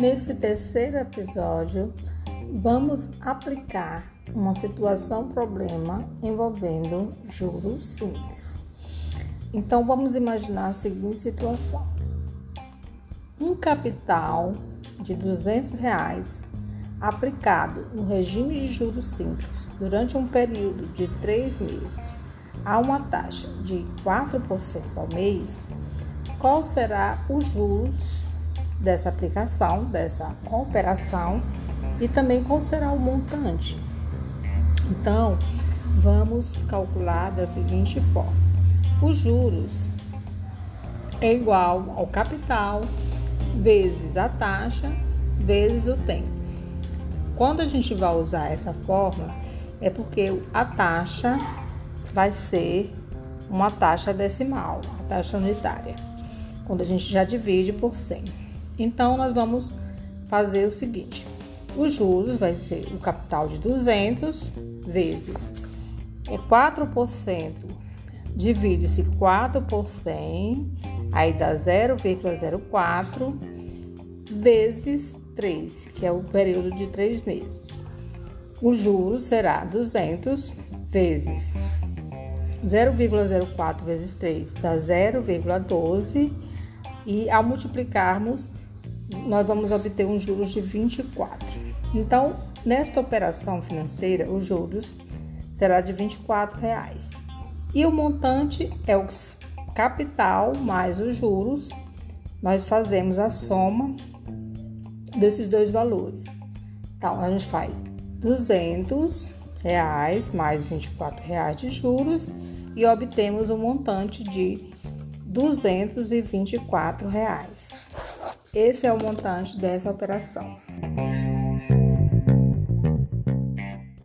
Nesse terceiro episódio, vamos aplicar uma situação problema envolvendo juros simples. Então vamos imaginar a seguinte situação: um capital de 200 reais aplicado no regime de juros simples durante um período de três meses a uma taxa de 4% ao mês, qual será os juros dessa aplicação, dessa operação e também qual será o montante. Então, vamos calcular da seguinte forma: os juros é igual ao capital vezes a taxa vezes o tempo. Quando a gente vai usar essa fórmula, é porque a taxa vai ser uma taxa decimal, uma taxa unitária, quando a gente já divide por 100. Então, nós vamos fazer o seguinte: os juros vai ser o capital de 200 vezes é 4%, divide-se 4 por 100, aí dá 0,04 vezes 3, que é o período de 3 meses. O juro será 200 vezes 0,04 vezes 3 dá 0,12 e ao multiplicarmos nós vamos obter um juros de 24. Então, nesta operação financeira, os juros será de 24 reais. E o montante é o capital mais os juros. Nós fazemos a soma desses dois valores. Então, a gente faz 200 reais mais 24 reais de juros e obtemos um montante de 224 reais. Esse é o montante dessa operação.